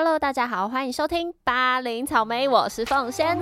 Hello，大家好，欢迎收听八零草莓，我是凤仙。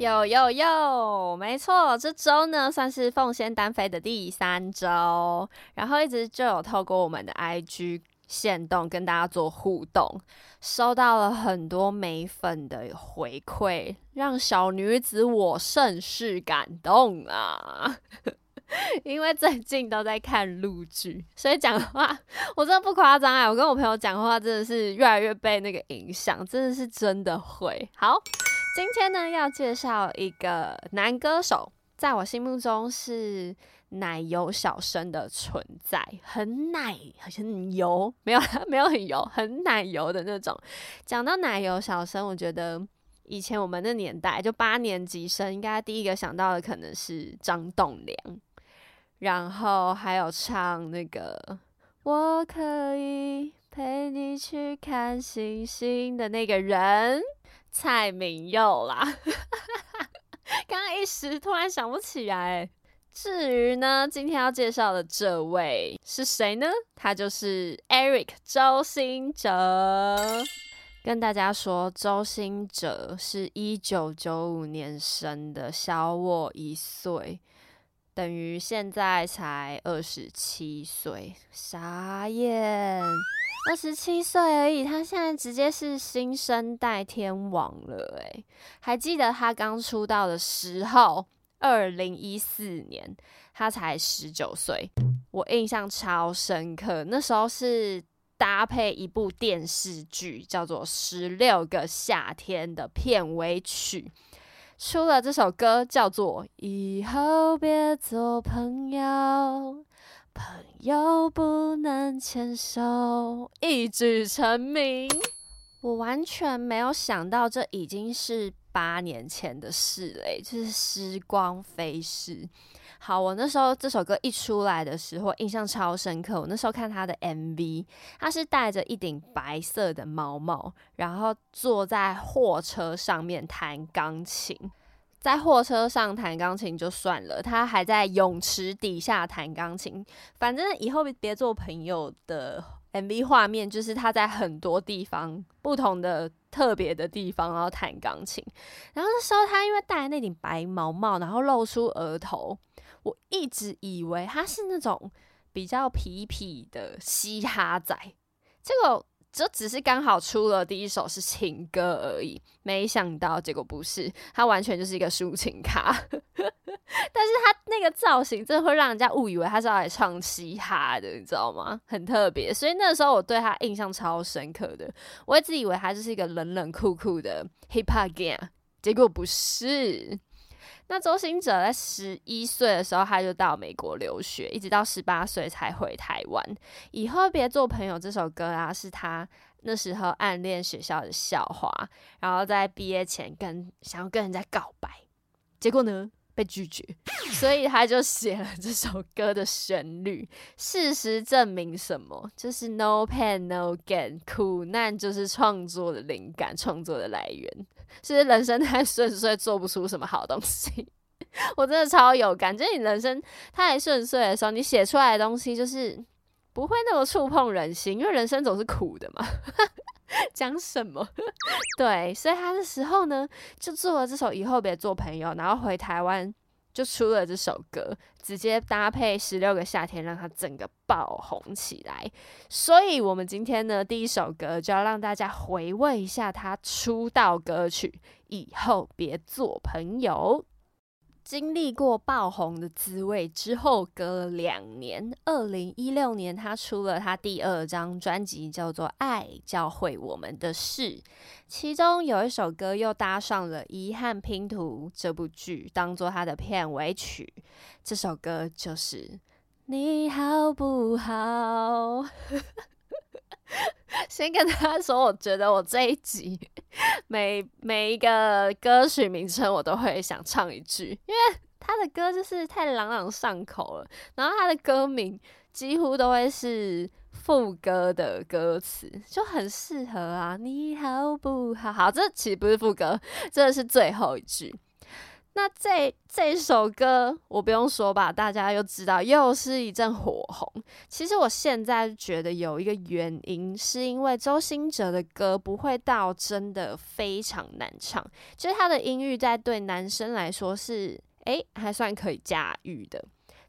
有有有，没错，这周呢算是凤仙单飞的第三周，然后一直就有透过我们的 IG 线动跟大家做互动，收到了很多美粉的回馈，让小女子我甚是感动啊！因为最近都在看陆剧，所以讲话我真的不夸张哎，我跟我朋友讲话真的是越来越被那个影响，真的是真的会好。今天呢，要介绍一个男歌手，在我心目中是奶油小生的存在，很奶，很油，没有没有很油，很奶油的那种。讲到奶油小生，我觉得以前我们的年代，就八年级生，应该第一个想到的可能是张栋梁，然后还有唱那个“我可以陪你去看星星”的那个人。蔡明佑啦，刚刚一时突然想不起来。至于呢，今天要介绍的这位是谁呢？他就是 Eric 周兴哲。跟大家说，周兴哲是一九九五年生的，小我一岁，等于现在才二十七岁，傻眼。二十七岁而已，他现在直接是新生代天王了诶，还记得他刚出道的时候，二零一四年，他才十九岁，我印象超深刻。那时候是搭配一部电视剧，叫做《十六个夏天》的片尾曲，出了这首歌，叫做《以后别做朋友》。朋友不能牵手，一举成名。我完全没有想到，这已经是八年前的事嘞，就是时光飞逝。好，我那时候这首歌一出来的时候，印象超深刻。我那时候看他的 MV，他是戴着一顶白色的毛帽，然后坐在货车上面弹钢琴。在货车上弹钢琴就算了，他还在泳池底下弹钢琴。反正以后别做朋友的 MV 画面，就是他在很多地方不同的特别的地方，然后弹钢琴。然后那时候他因为戴那顶白毛帽，然后露出额头，我一直以为他是那种比较痞痞的嘻哈仔，结果。就只是刚好出了第一首是情歌而已，没想到结果不是，他完全就是一个抒情咖。但是他那个造型真的会让人家误以为他是要来唱嘻哈的，你知道吗？很特别，所以那时候我对他印象超深刻的，我一直以为他就是一个冷冷酷酷的 hip hop gang，结果不是。那周星哲在十一岁的时候，他就到美国留学，一直到十八岁才回台湾。以后别做朋友这首歌啊，是他那时候暗恋学校的校花，然后在毕业前跟想要跟人家告白，结果呢被拒绝，所以他就写了这首歌的旋律。事实证明什么？就是 no pain no gain，苦难就是创作的灵感，创作的来源。其实人生太顺遂，做不出什么好东西。我真的超有感，觉你人生太顺遂的时候，你写出来的东西就是不会那么触碰人心，因为人生总是苦的嘛。讲什么？对，所以他的时候呢，就做了这首《以后别做朋友》，然后回台湾。就出了这首歌，直接搭配十六个夏天，让它整个爆红起来。所以，我们今天呢，第一首歌就要让大家回味一下他出道歌曲《以后别做朋友》。经历过爆红的滋味之后，隔了两年，二零一六年，他出了他第二张专辑，叫做《爱教会我们的事》，其中有一首歌又搭上了《遗憾拼图》这部剧，当做他的片尾曲。这首歌就是《你好不好》。先跟大家说，我觉得我这一集 每每一个歌曲名称我都会想唱一句，因为他的歌就是太朗朗上口了，然后他的歌名几乎都会是副歌的歌词，就很适合啊。你好不好？好，这其实不是副歌，这是最后一句。那这这首歌我不用说吧，大家又知道，又是一阵火红。其实我现在觉得有一个原因，是因为周兴哲的歌不会到真的非常难唱，就是他的音域在对男生来说是诶还算可以驾驭的。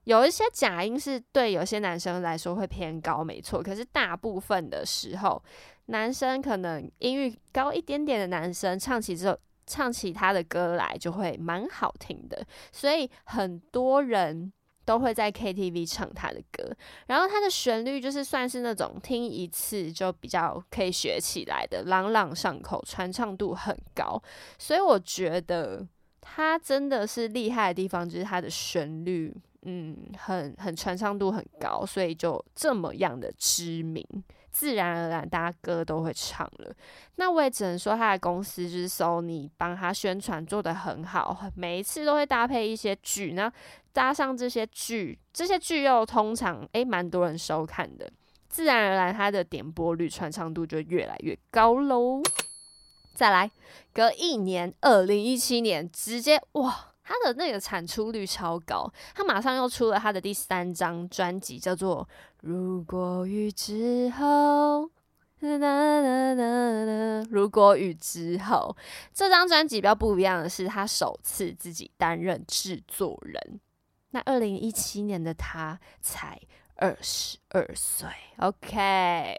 有一些假音是对有些男生来说会偏高，没错。可是大部分的时候，男生可能音域高一点点的男生唱起之后。唱起他的歌来就会蛮好听的，所以很多人都会在 KTV 唱他的歌。然后他的旋律就是算是那种听一次就比较可以学起来的，朗朗上口，传唱度很高。所以我觉得他真的是厉害的地方，就是他的旋律，嗯，很很传唱度很高，所以就这么样的知名。自然而然，大家歌都会唱了。那我也只能说，他的公司就是 Sony 帮他宣传做得很好，每一次都会搭配一些剧，那搭上这些剧，这些剧又通常诶蛮多人收看的，自然而然他的点播率、传唱度就越来越高喽。再来，隔一年，二零一七年，直接哇！他的那个产出率超高，他马上又出了他的第三张专辑，叫做《如果雨之后》。如果雨之后，这张专辑比较不一样的是，他首次自己担任制作人。那二零一七年的他才。二十二岁，OK，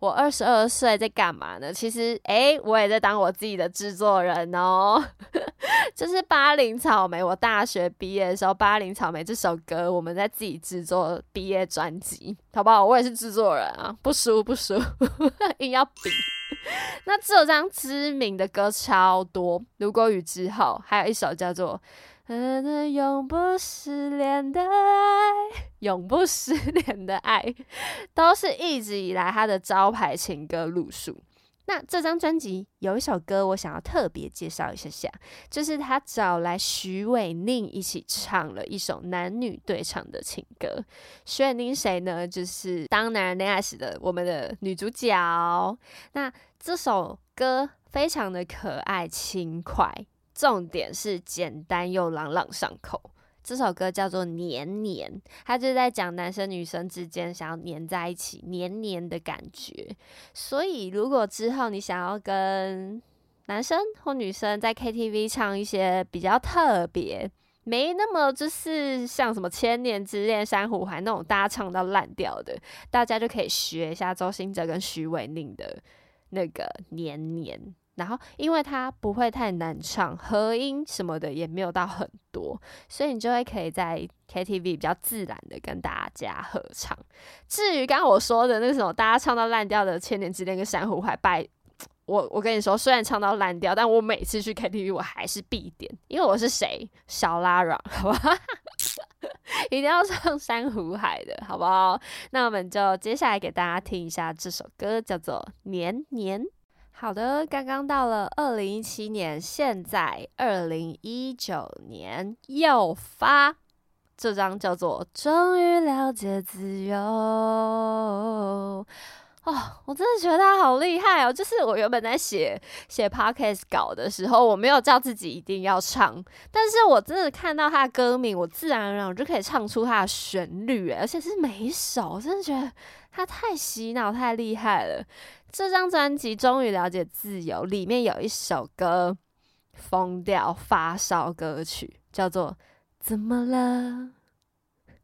我二十二岁在干嘛呢？其实，诶，我也在当我自己的制作人哦。就是巴林草莓，我大学毕业的时候，《巴林草莓》这首歌，我们在自己制作毕业专辑，好不好？我也是制作人啊，不输不输，硬要比。那这张知名的歌超多，《如果雨之后》，还有一首叫做。永不失联的爱，永不失联的爱，都是一直以来他的招牌情歌路数。那这张专辑有一首歌，我想要特别介绍一下下，就是他找来徐伟宁一起唱了一首男女对唱的情歌。徐伟宁谁呢？就是《当男人恋爱时》的我们的女主角。那这首歌非常的可爱轻快。重点是简单又朗朗上口。这首歌叫做《黏黏》，它就在讲男生女生之间想要黏在一起、黏黏的感觉。所以，如果之后你想要跟男生或女生在 KTV 唱一些比较特别、没那么就是像什么《千年之恋》《珊瑚海》那种大家唱到烂掉的，大家就可以学一下周兴哲跟徐伟宁的那个《黏黏》。然后，因为它不会太难唱，和音什么的也没有到很多，所以你就会可以在 KTV 比较自然的跟大家合唱。至于刚刚我说的那什么大家唱到烂掉的《千年之恋》跟《珊瑚海》，拜我我跟你说，虽然唱到烂掉，但我每次去 KTV 我还是必点，因为我是谁？小拉软，好吧？一定要唱《珊瑚海》的好不好？那我们就接下来给大家听一下这首歌，叫做《年年》。好的，刚刚到了二零一七年，现在二零一九年又发这张叫做《终于了解自由》哦，我真的觉得他好厉害哦！就是我原本在写写 podcast 稿的时候，我没有叫自己一定要唱，但是我真的看到他的歌名，我自然而然我就可以唱出他的旋律，而且是每一首，我真的觉得他太洗脑，太厉害了。这张专辑终于了解自由，里面有一首歌，疯掉发烧歌曲，叫做《怎么了》。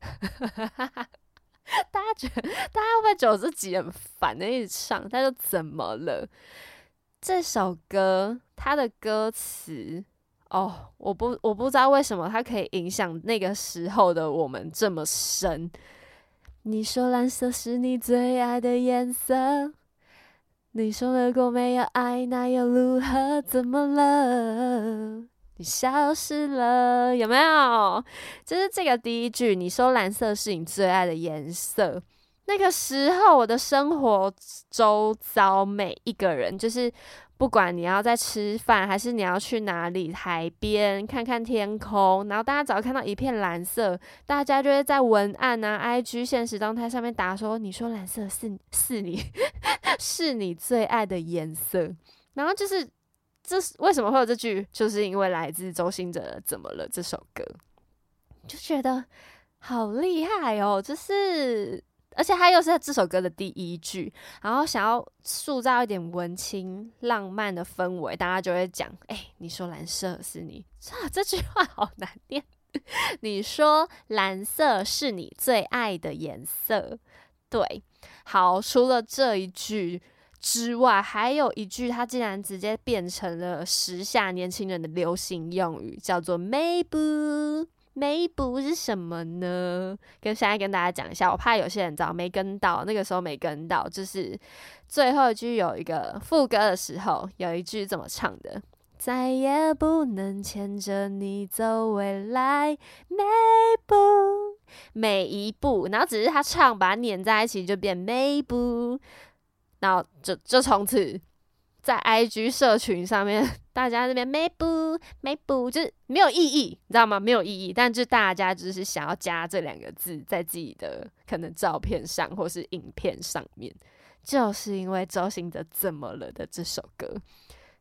大家觉得，大家会不会觉得自己很烦的一直唱？他就怎么了？这首歌它的歌词哦，我不我不知道为什么它可以影响那个时候的我们这么深。你说蓝色是你最爱的颜色。你说如果没有爱，那又如何？怎么了？你消失了，有没有？就是这个第一句。你说蓝色是你最爱的颜色，那个时候我的生活周遭每一个人，就是不管你要在吃饭，还是你要去哪里海边看看天空，然后大家只要看到一片蓝色，大家就会在文案啊、IG 现实动态上面打说：“你说蓝色是是你 是你最爱的颜色。”然后就是这是为什么会有这句，就是因为来自周兴哲《怎么了》这首歌，就觉得好厉害哦，就是。而且它又是这首歌的第一句，然后想要塑造一点文青浪漫的氛围，大家就会讲：“哎、你说蓝色是你，啊，这句话好难念。你说蓝色是你最爱的颜色，对，好，除了这一句之外，还有一句，它竟然直接变成了时下年轻人的流行用语，叫做 “maybe”。maybe 是什么呢？跟现在跟大家讲一下，我怕有些人早没跟到，那个时候没跟到，就是最后一句有一个副歌的时候，有一句怎么唱的？再也不能牵着你走未来，maybe 每一步，然后只是他唱把它粘在一起就变每步，然后就就从此在 IG 社群上面，大家这边每步每步就是没有意义，你知道吗？没有意义，但就大家就是想要加这两个字在自己的可能照片上或是影片上面，就是因为周兴哲怎么了的这首歌，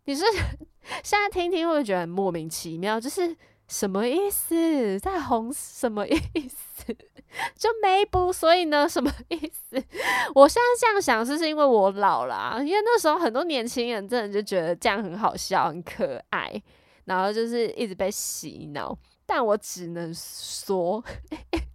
你是 现在听听会不会觉得很莫名其妙？就是什么意思？在红什么意思？就没补，所以呢，什么意思？我现在这样想，是是因为我老了、因为那时候很多年轻人真的就觉得这样很好笑、很可爱，然后就是一直被洗脑。但我只能说，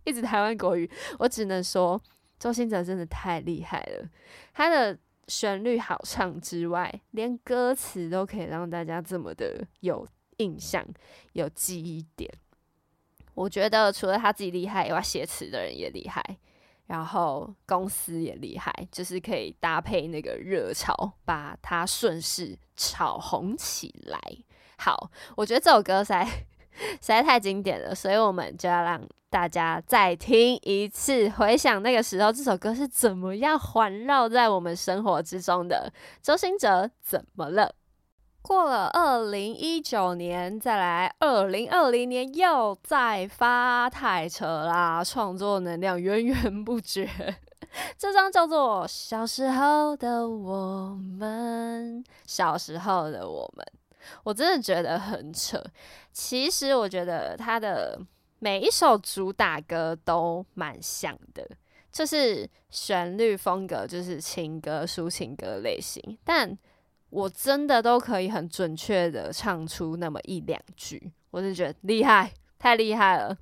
一直台湾国语，我只能说，周兴哲真的太厉害了，他的。旋律好唱之外，连歌词都可以让大家这么的有印象、有记忆点。我觉得除了他自己厉害以外，写词的人也厉害，然后公司也厉害，就是可以搭配那个热潮，把它顺势炒红起来。好，我觉得这首歌实在实在太经典了，所以我们就要让大家再听一次，回想那个时候这首歌是怎么样环绕在我们生活之中的。周兴哲怎么了？过了二零一九年，再来二零二零年又再发太扯啦，创作能量源源不绝。这张叫做《小时候的我们》，小时候的我们，我真的觉得很扯。其实我觉得他的每一首主打歌都蛮像的，就是旋律风格就是情歌、抒情歌类型，但我真的都可以很准确的唱出那么一两句，我就觉得厉害，太厉害了。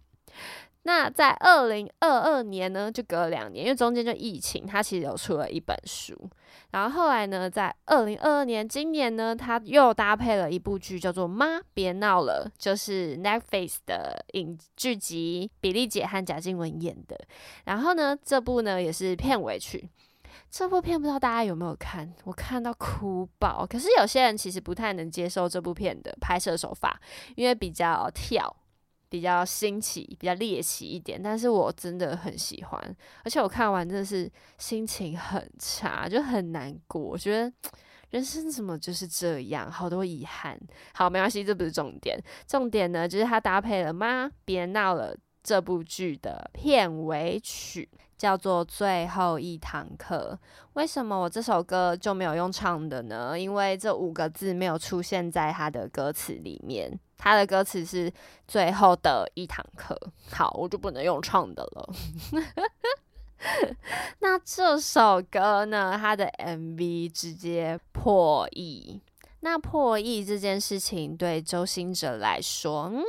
那在二零二二年呢，就隔了两年，因为中间就疫情，他其实有出了一本书。然后后来呢，在二零二二年，今年呢，他又搭配了一部剧，叫做《妈别闹了》，就是 Netflix 的影剧集，比利姐和贾静雯演的。然后呢，这部呢也是片尾曲。这部片不知道大家有没有看？我看到哭爆。可是有些人其实不太能接受这部片的拍摄手法，因为比较跳。比较新奇、比较猎奇一点，但是我真的很喜欢，而且我看完真的是心情很差，就很难过。我觉得人生怎么就是这样，好多遗憾。好，没关系，这不是重点，重点呢就是它搭配了《妈别闹了》这部剧的片尾曲，叫做《最后一堂课》。为什么我这首歌就没有用唱的呢？因为这五个字没有出现在它的歌词里面。他的歌词是最后的一堂课，好，我就不能用唱的了。那这首歌呢？它的 MV 直接破亿。那破亿这件事情对周兴哲来说，嗯，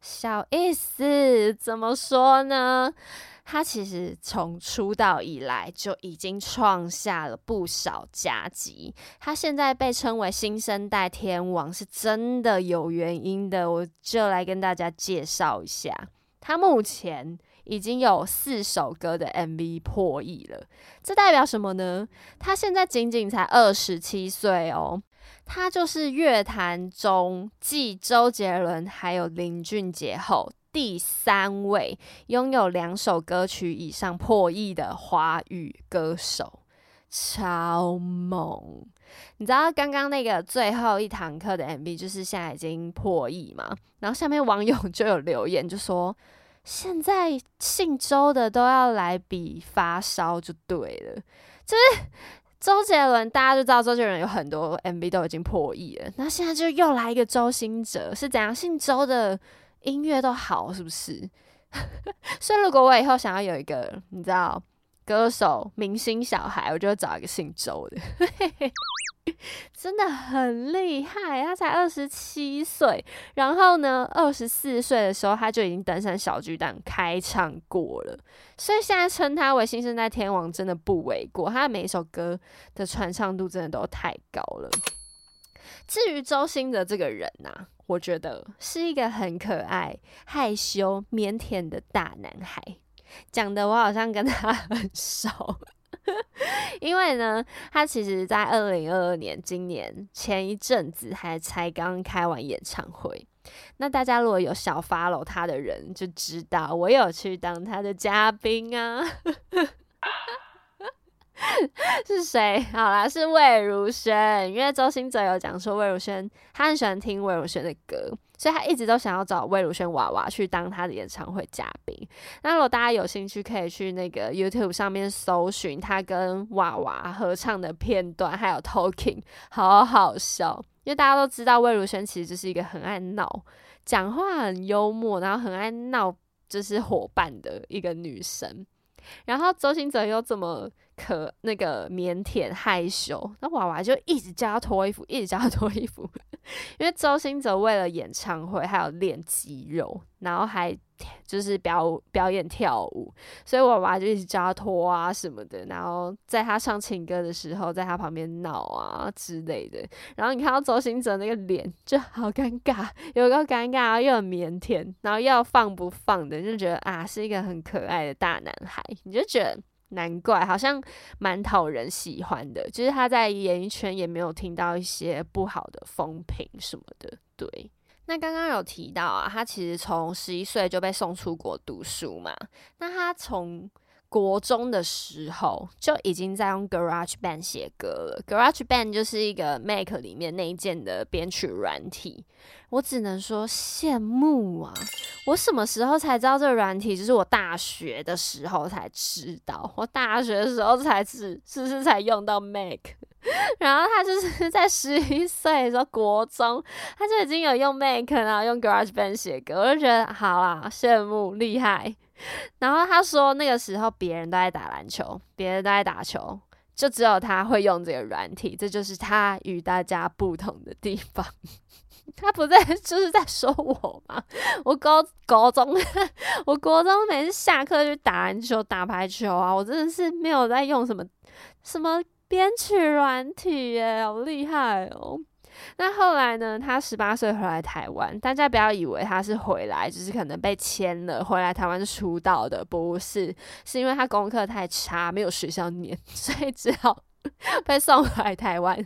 小意思。怎么说呢？他其实从出道以来就已经创下了不少佳绩。他现在被称为新生代天王，是真的有原因的。我就来跟大家介绍一下，他目前已经有四首歌的 MV 破亿了。这代表什么呢？他现在仅仅才二十七岁哦。他就是乐坛中继周杰伦还有林俊杰后。第三位拥有两首歌曲以上破亿的华语歌手，超猛！你知道刚刚那个最后一堂课的 MV 就是现在已经破亿嘛？然后下面网友就有留言就说，现在姓周的都要来比发烧就对了，就是周杰伦，大家就知道周杰伦有很多 MV 都已经破亿了，那现在就又来一个周兴哲，是怎样？姓周的音乐都好，是不是？所以如果我以后想要有一个，你知道？歌手、明星小孩，我就会找一个姓周的，真的很厉害。他才二十七岁，然后呢，二十四岁的时候他就已经登上小巨蛋开唱过了，所以现在称他为新生代天王真的不为过。他的每一首歌的传唱度真的都太高了。至于周星哲这个人呐，我觉得是一个很可爱、害羞、腼腆的大男孩。讲的我好像跟他很熟，因为呢，他其实在二零二二年今年前一阵子还才刚开完演唱会。那大家如果有小 follow 他的人就知道，我有去当他的嘉宾啊。是谁？好啦，是魏如萱。因为周星哲有讲说，魏如萱他很喜欢听魏如萱的歌，所以他一直都想要找魏如萱娃娃去当他的演唱会嘉宾。那如果大家有兴趣，可以去那个 YouTube 上面搜寻他跟娃娃合唱的片段，还有 Talking，好好笑。因为大家都知道，魏如萱其实就是一个很爱闹、讲话很幽默，然后很爱闹，就是伙伴的一个女生。然后周星哲又这么。可那个腼腆害羞，那娃娃就一直叫他脱衣服，一直叫他脱衣服。因为周星哲为了演唱会还有练肌肉，然后还就是表表演跳舞，所以我娃就一直叫他脱啊什么的。然后在他唱情歌的时候，在他旁边闹啊之类的。然后你看到周星哲那个脸就好尴尬，有个尴尬又很腼腆，然后又放不放的，就觉得啊是一个很可爱的大男孩，你就觉得。难怪，好像蛮讨人喜欢的。就是他在演艺圈也没有听到一些不好的风评什么的。对，那刚刚有提到啊，他其实从十一岁就被送出国读书嘛。那他从国中的时候就已经在用 Garage Band 写歌了。Garage Band 就是一个 Mac 里面那一件的编曲软体。我只能说羡慕啊！我什么时候才知道这个软体？就是我大学的时候才知道。我大学的时候才知是是才用到 Mac，然后他就是在十一岁的时候，国中他就已经有用 Mac，然后用 Garage Band 写歌，我就觉得好啦，羡慕厉害。然后他说那个时候别人都在打篮球，别人都在打球，就只有他会用这个软体，这就是他与大家不同的地方。他不在，就是在说我吗？我高高中，我国中每次下课就打篮球、打排球啊，我真的是没有在用什么什么编曲软体耶，好厉害哦！那后来呢？他十八岁回来台湾，大家不要以为他是回来，就是可能被签了回来台湾出道的，不是，是因为他功课太差，没有学校念，所以只好被送回来台湾。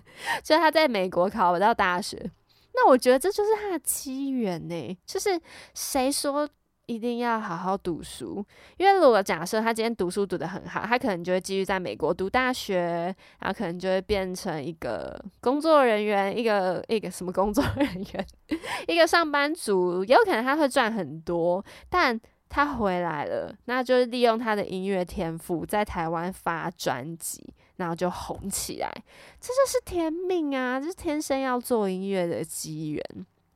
所以他在美国考不到大学。那我觉得这就是他的机缘呢，就是谁说一定要好好读书？因为如果假设他今天读书读得很好，他可能就会继续在美国读大学，然后可能就会变成一个工作人员，一个一个什么工作人员，一个上班族，也有可能他会赚很多，但。他回来了，那就是利用他的音乐天赋，在台湾发专辑，然后就红起来。这就是天命啊，这是天生要做音乐的机缘。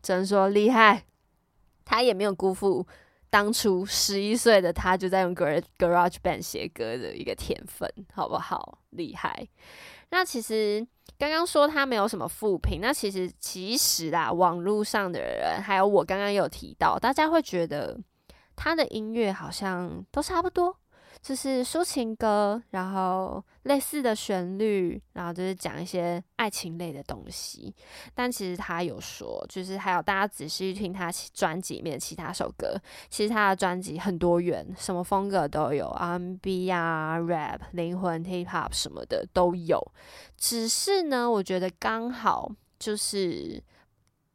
只能说厉害，他也没有辜负当初十一岁的他就在用 Garage Band 写歌的一个天分，好不好？厉害。那其实刚刚说他没有什么负评，那其实其实啦，网络上的人还有我刚刚有提到，大家会觉得。他的音乐好像都差不多，就是抒情歌，然后类似的旋律，然后就是讲一些爱情类的东西。但其实他有说，就是还有大家仔细听他专辑里面其他首歌，其实他的专辑很多元，什么风格都有，R&B 啊、Rap、灵魂 Hip Hop 什么的都有。只是呢，我觉得刚好就是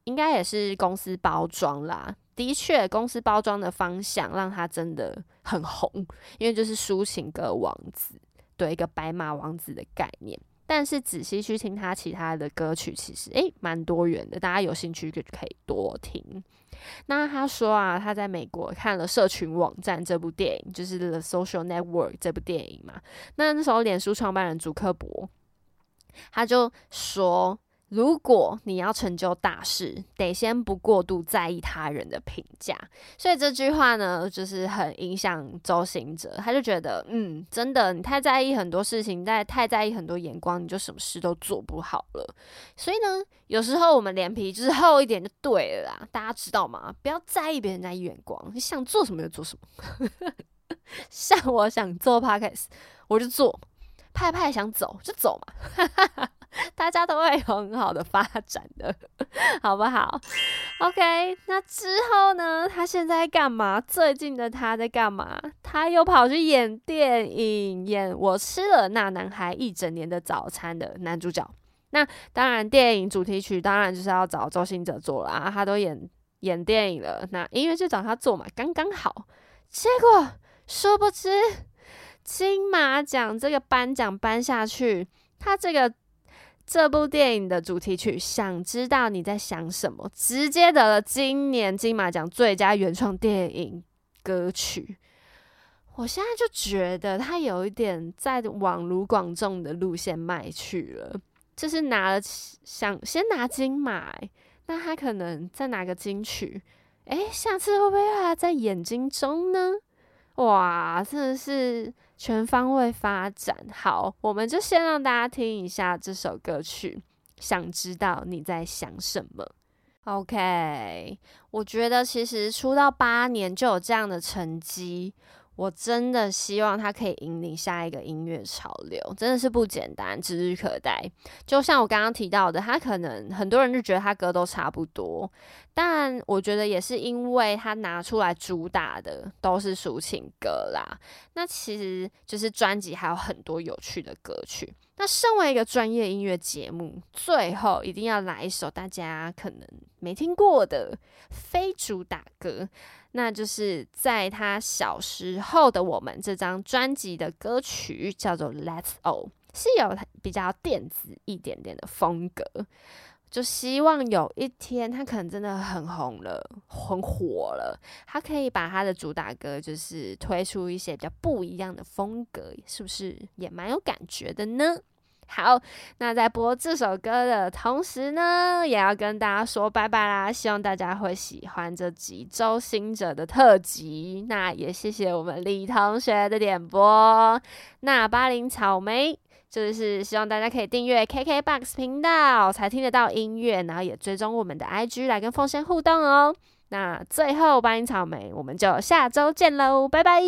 应该也是公司包装啦。的确，公司包装的方向让他真的很红，因为就是抒情歌王子。对一个白马王子的概念。但是仔细去听他其他的歌曲，其实诶蛮多元的，大家有兴趣就可以多听。那他说啊，他在美国看了《社群网站》这部电影，就是《The Social Network》这部电影嘛。那那时候，脸书创办人祖克伯他就说。如果你要成就大事，得先不过度在意他人的评价。所以这句话呢，就是很影响周行哲。他就觉得，嗯，真的，你太在意很多事情，在太在意很多眼光，你就什么事都做不好了。所以呢，有时候我们脸皮就是厚一点就对了啦。大家知道吗？不要在意别人家眼光，你想做什么就做什么。像我想做 podcast，我就做；派派想走就走嘛。大家都会有很好的发展的，好不好？OK，那之后呢？他现在干嘛？最近的他在干嘛？他又跑去演电影，演《我吃了那男孩一整年的早餐》的男主角。那当然，电影主题曲当然就是要找周星哲做了啊。他都演演电影了，那音乐就找他做嘛，刚刚好。结果殊不知，金马奖这个颁奖颁下去，他这个。这部电影的主题曲《想知道你在想什么》直接得了今年金马奖最佳原创电影歌曲。我现在就觉得他有一点在往卢广仲的路线迈去了，就是拿了想先拿金马，那他可能再拿个金曲，诶，下次会不会还在眼睛中呢？哇，真的是。全方位发展好，我们就先让大家听一下这首歌曲。想知道你在想什么？OK，我觉得其实出道八年就有这样的成绩。我真的希望他可以引领下一个音乐潮流，真的是不简单，指日可待。就像我刚刚提到的，他可能很多人就觉得他歌都差不多，但我觉得也是因为他拿出来主打的都是抒情歌啦。那其实就是专辑还有很多有趣的歌曲。那身为一个专业音乐节目，最后一定要来一首大家可能没听过的非主打歌。那就是在他小时候的我们这张专辑的歌曲叫做《Let's All》，是有比较电子一点点的风格。就希望有一天他可能真的很红了，很火了，他可以把他的主打歌就是推出一些比较不一样的风格，是不是也蛮有感觉的呢？好，那在播这首歌的同时呢，也要跟大家说拜拜啦！希望大家会喜欢这集周星哲的特辑。那也谢谢我们李同学的点播。那巴林草莓就是希望大家可以订阅 KKBOX 频道，才听得到音乐，然后也追踪我们的 IG 来跟凤仙互动哦。那最后巴林草莓，我们就下周见喽，拜拜。